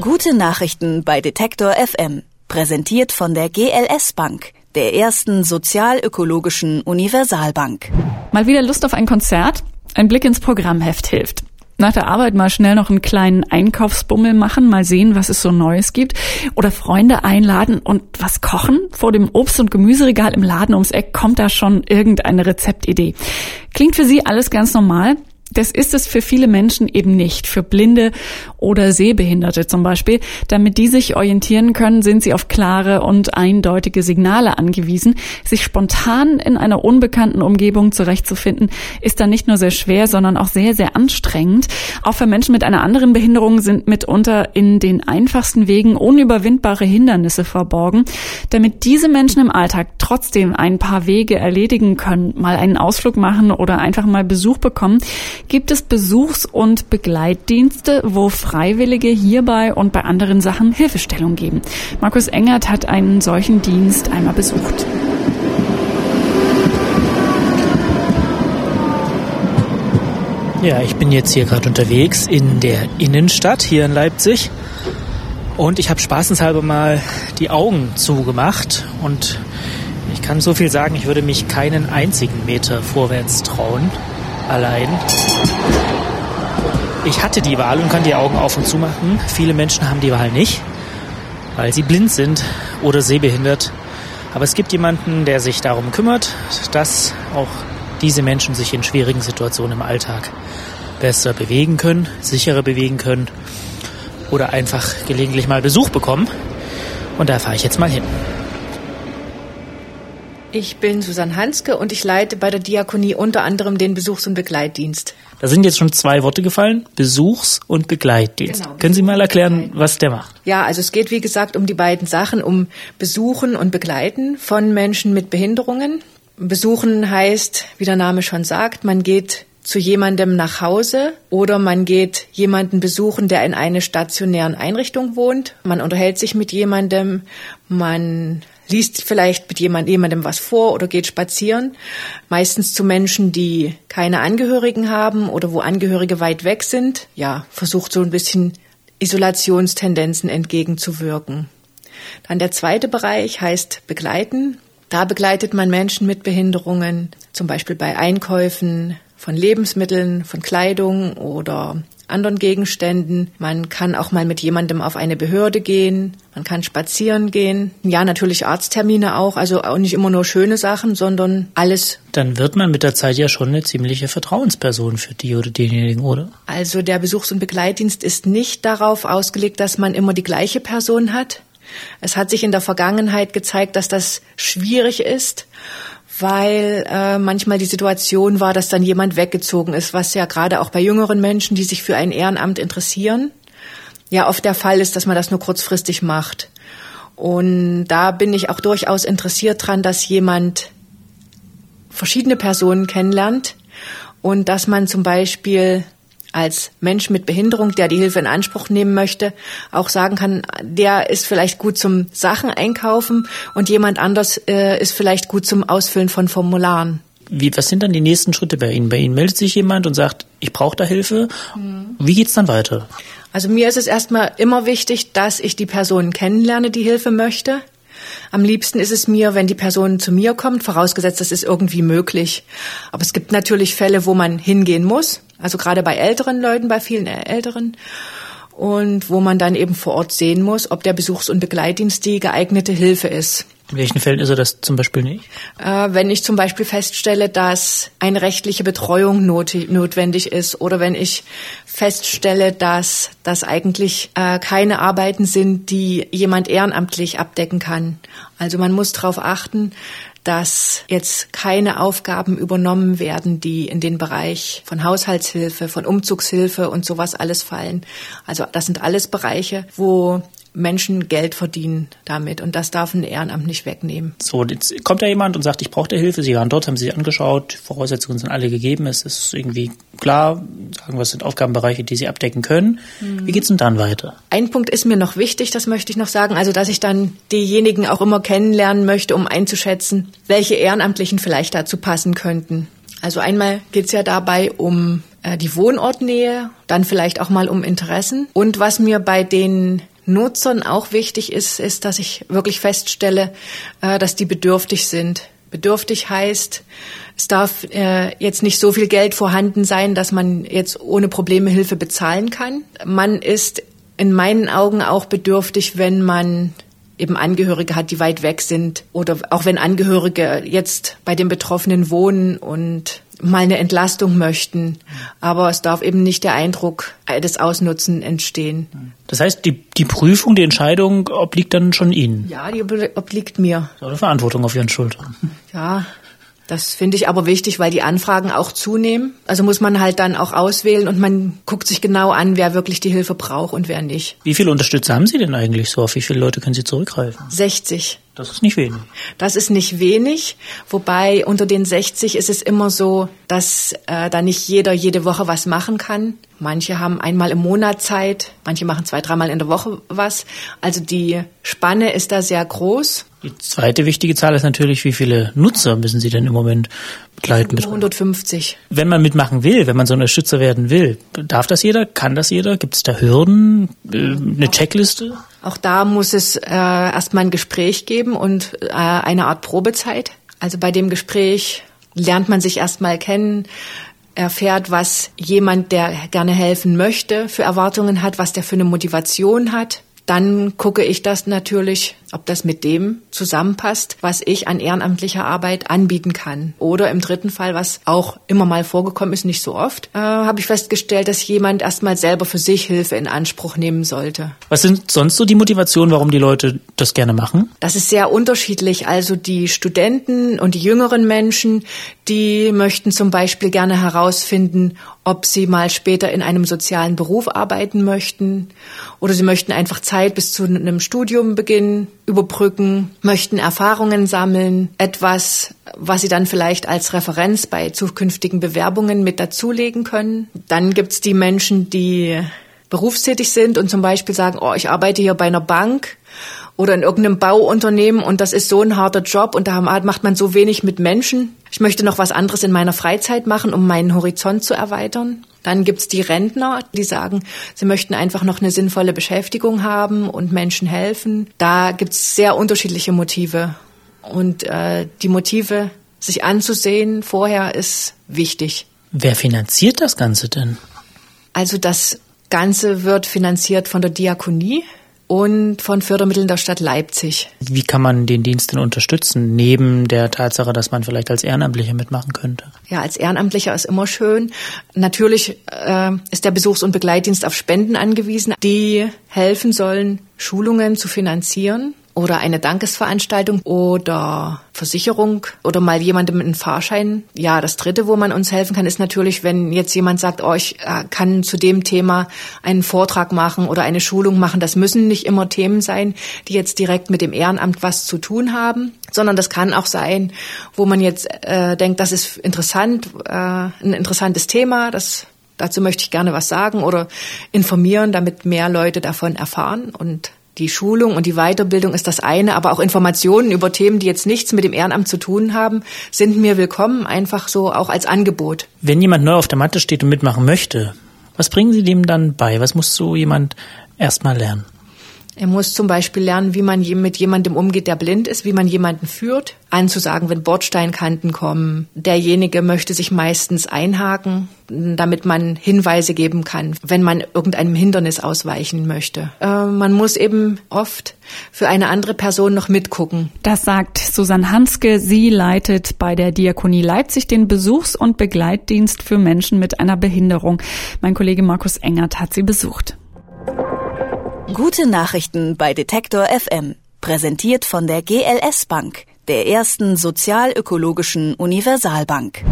Gute Nachrichten bei Detektor FM. Präsentiert von der GLS Bank, der ersten sozialökologischen Universalbank. Mal wieder Lust auf ein Konzert? Ein Blick ins Programmheft hilft. Nach der Arbeit mal schnell noch einen kleinen Einkaufsbummel machen, mal sehen, was es so Neues gibt. Oder Freunde einladen und was kochen. Vor dem Obst- und Gemüseregal im Laden ums Eck kommt da schon irgendeine Rezeptidee. Klingt für Sie alles ganz normal? Das ist es für viele Menschen eben nicht, für Blinde oder Sehbehinderte zum Beispiel. Damit die sich orientieren können, sind sie auf klare und eindeutige Signale angewiesen. Sich spontan in einer unbekannten Umgebung zurechtzufinden, ist dann nicht nur sehr schwer, sondern auch sehr, sehr anstrengend. Auch für Menschen mit einer anderen Behinderung sind mitunter in den einfachsten Wegen unüberwindbare Hindernisse verborgen. Damit diese Menschen im Alltag trotzdem ein paar Wege erledigen können, mal einen Ausflug machen oder einfach mal Besuch bekommen, gibt es Besuchs- und Begleitdienste, wo Freiwillige hierbei und bei anderen Sachen Hilfestellung geben. Markus Engert hat einen solchen Dienst einmal besucht. Ja, ich bin jetzt hier gerade unterwegs in der Innenstadt hier in Leipzig und ich habe spaßenshalber mal die Augen zugemacht und ich kann so viel sagen, ich würde mich keinen einzigen Meter vorwärts trauen allein. Ich hatte die Wahl und kann die Augen auf und zu machen. Viele Menschen haben die Wahl nicht, weil sie blind sind oder sehbehindert. Aber es gibt jemanden, der sich darum kümmert, dass auch diese Menschen sich in schwierigen Situationen im Alltag besser bewegen können, sicherer bewegen können oder einfach gelegentlich mal Besuch bekommen. Und da fahre ich jetzt mal hin. Ich bin Susanne Hanske und ich leite bei der Diakonie unter anderem den Besuchs- und Begleitdienst. Da sind jetzt schon zwei Worte gefallen, Besuchs- und Begleitdienst. Genau. Können Sie mal erklären, was der macht? Ja, also es geht wie gesagt um die beiden Sachen, um Besuchen und Begleiten von Menschen mit Behinderungen. Besuchen heißt, wie der Name schon sagt, man geht zu jemandem nach Hause oder man geht jemanden besuchen, der in einer stationären Einrichtung wohnt. Man unterhält sich mit jemandem, man liest vielleicht mit jemand, jemandem was vor oder geht spazieren. Meistens zu Menschen, die keine Angehörigen haben oder wo Angehörige weit weg sind. Ja, versucht so ein bisschen Isolationstendenzen entgegenzuwirken. Dann der zweite Bereich heißt begleiten. Da begleitet man Menschen mit Behinderungen, zum Beispiel bei Einkäufen von Lebensmitteln, von Kleidung oder anderen Gegenständen. Man kann auch mal mit jemandem auf eine Behörde gehen. Man kann spazieren gehen. Ja, natürlich Arzttermine auch. Also auch nicht immer nur schöne Sachen, sondern alles. Dann wird man mit der Zeit ja schon eine ziemliche Vertrauensperson für die oder denjenigen, oder? Also der Besuchs- und Begleitdienst ist nicht darauf ausgelegt, dass man immer die gleiche Person hat. Es hat sich in der Vergangenheit gezeigt, dass das schwierig ist weil äh, manchmal die Situation war, dass dann jemand weggezogen ist, was ja gerade auch bei jüngeren Menschen, die sich für ein Ehrenamt interessieren, ja oft der Fall ist, dass man das nur kurzfristig macht. Und da bin ich auch durchaus interessiert dran, dass jemand verschiedene Personen kennenlernt und dass man zum Beispiel als Mensch mit Behinderung, der die Hilfe in Anspruch nehmen möchte, auch sagen kann, der ist vielleicht gut zum Sachen einkaufen und jemand anders äh, ist vielleicht gut zum Ausfüllen von Formularen. Wie, was sind dann die nächsten Schritte bei Ihnen? Bei Ihnen meldet sich jemand und sagt, ich brauche da Hilfe. Mhm. Wie geht's dann weiter? Also mir ist es erstmal immer wichtig, dass ich die Person kennenlerne, die Hilfe möchte. Am liebsten ist es mir, wenn die Person zu mir kommt, vorausgesetzt, das ist irgendwie möglich. Aber es gibt natürlich Fälle, wo man hingehen muss. Also gerade bei älteren Leuten, bei vielen Älteren. Und wo man dann eben vor Ort sehen muss, ob der Besuchs- und Begleitdienst die geeignete Hilfe ist. In welchen Fällen ist er das zum Beispiel nicht? Äh, wenn ich zum Beispiel feststelle, dass eine rechtliche Betreuung not notwendig ist oder wenn ich feststelle, dass das eigentlich äh, keine Arbeiten sind, die jemand ehrenamtlich abdecken kann. Also man muss darauf achten, dass jetzt keine Aufgaben übernommen werden, die in den Bereich von Haushaltshilfe, von Umzugshilfe und sowas alles fallen. Also das sind alles Bereiche, wo Menschen Geld verdienen damit und das darf ein Ehrenamt nicht wegnehmen. So, jetzt kommt da jemand und sagt, ich brauche Hilfe. Sie waren dort, haben sich angeschaut, Voraussetzungen sind alle gegeben, es ist irgendwie klar, sagen wir, es sind Aufgabenbereiche, die Sie abdecken können. Mhm. Wie geht's denn dann weiter? Ein Punkt ist mir noch wichtig, das möchte ich noch sagen, also dass ich dann diejenigen auch immer kennenlernen möchte, um einzuschätzen, welche Ehrenamtlichen vielleicht dazu passen könnten. Also einmal geht's ja dabei um äh, die Wohnortnähe, dann vielleicht auch mal um Interessen. Und was mir bei den Nutzern auch wichtig ist, ist, dass ich wirklich feststelle, äh, dass die bedürftig sind. Bedürftig heißt, es darf äh, jetzt nicht so viel Geld vorhanden sein, dass man jetzt ohne Probleme Hilfe bezahlen kann. Man ist in meinen Augen auch bedürftig, wenn man eben Angehörige hat, die weit weg sind oder auch wenn Angehörige jetzt bei den Betroffenen wohnen und mal eine Entlastung möchten. Aber es darf eben nicht der Eindruck des Ausnutzen entstehen. Das heißt, die, die Prüfung, die Entscheidung obliegt dann schon Ihnen? Ja, die obliegt mir. So eine Verantwortung auf Ihren Schultern. Ja, das finde ich aber wichtig, weil die Anfragen auch zunehmen. Also muss man halt dann auch auswählen und man guckt sich genau an, wer wirklich die Hilfe braucht und wer nicht. Wie viele Unterstützer haben Sie denn eigentlich so? Auf wie viele Leute können Sie zurückgreifen? 60. Das ist nicht wenig. Das ist nicht wenig, wobei unter den 60 ist es immer so, dass äh, da nicht jeder jede Woche was machen kann. Manche haben einmal im Monat Zeit, manche machen zwei, dreimal in der Woche was. Also die Spanne ist da sehr groß. Die zweite wichtige Zahl ist natürlich, wie viele Nutzer müssen Sie denn im Moment begleiten? 150. Wenn man mitmachen will, wenn man so ein Unterstützer werden will, darf das jeder? Kann das jeder? Gibt es da Hürden? Äh, eine Checkliste? Auch da muss es äh, erstmal ein Gespräch geben und äh, eine Art Probezeit. Also bei dem Gespräch lernt man sich erstmal kennen, erfährt, was jemand, der gerne helfen möchte, für Erwartungen hat, was der für eine Motivation hat. Dann gucke ich das natürlich ob das mit dem zusammenpasst, was ich an ehrenamtlicher Arbeit anbieten kann. Oder im dritten Fall, was auch immer mal vorgekommen ist, nicht so oft, äh, habe ich festgestellt, dass jemand erstmal selber für sich Hilfe in Anspruch nehmen sollte. Was sind sonst so die Motivationen, warum die Leute das gerne machen? Das ist sehr unterschiedlich. Also die Studenten und die jüngeren Menschen, die möchten zum Beispiel gerne herausfinden, ob sie mal später in einem sozialen Beruf arbeiten möchten oder sie möchten einfach Zeit bis zu einem Studium beginnen überbrücken, möchten Erfahrungen sammeln, etwas, was sie dann vielleicht als Referenz bei zukünftigen Bewerbungen mit dazulegen können. Dann gibt's die Menschen, die berufstätig sind und zum Beispiel sagen, oh, ich arbeite hier bei einer Bank oder in irgendeinem Bauunternehmen und das ist so ein harter Job und da macht man so wenig mit Menschen. Ich möchte noch was anderes in meiner Freizeit machen, um meinen Horizont zu erweitern. Dann gibt's die Rentner, die sagen, sie möchten einfach noch eine sinnvolle Beschäftigung haben und Menschen helfen. Da gibt's sehr unterschiedliche Motive. Und äh, die Motive sich anzusehen vorher ist wichtig. Wer finanziert das Ganze denn? Also das Ganze wird finanziert von der Diakonie und von Fördermitteln der Stadt Leipzig. Wie kann man den Dienst denn unterstützen, neben der Tatsache, dass man vielleicht als Ehrenamtlicher mitmachen könnte? Ja, als Ehrenamtlicher ist immer schön. Natürlich äh, ist der Besuchs- und Begleitdienst auf Spenden angewiesen, die helfen sollen, Schulungen zu finanzieren oder eine Dankesveranstaltung oder Versicherung oder mal jemandem einen Fahrschein. Ja, das dritte, wo man uns helfen kann, ist natürlich, wenn jetzt jemand sagt, oh, ich äh, kann zu dem Thema einen Vortrag machen oder eine Schulung machen. Das müssen nicht immer Themen sein, die jetzt direkt mit dem Ehrenamt was zu tun haben, sondern das kann auch sein, wo man jetzt äh, denkt, das ist interessant, äh, ein interessantes Thema, das Dazu möchte ich gerne was sagen oder informieren, damit mehr Leute davon erfahren und die Schulung und die Weiterbildung ist das eine, aber auch Informationen über Themen, die jetzt nichts mit dem Ehrenamt zu tun haben, sind mir willkommen, einfach so auch als Angebot. Wenn jemand neu auf der Matte steht und mitmachen möchte, was bringen Sie dem dann bei? Was muss so jemand erstmal lernen? Er muss zum Beispiel lernen, wie man mit jemandem umgeht, der blind ist, wie man jemanden führt, anzusagen, wenn Bordsteinkanten kommen. Derjenige möchte sich meistens einhaken, damit man Hinweise geben kann, wenn man irgendeinem Hindernis ausweichen möchte. Äh, man muss eben oft für eine andere Person noch mitgucken. Das sagt Susanne Hanske. Sie leitet bei der Diakonie Leipzig den Besuchs- und Begleitdienst für Menschen mit einer Behinderung. Mein Kollege Markus Engert hat sie besucht. Gute Nachrichten bei Detektor FM. Präsentiert von der GLS Bank, der ersten sozialökologischen Universalbank.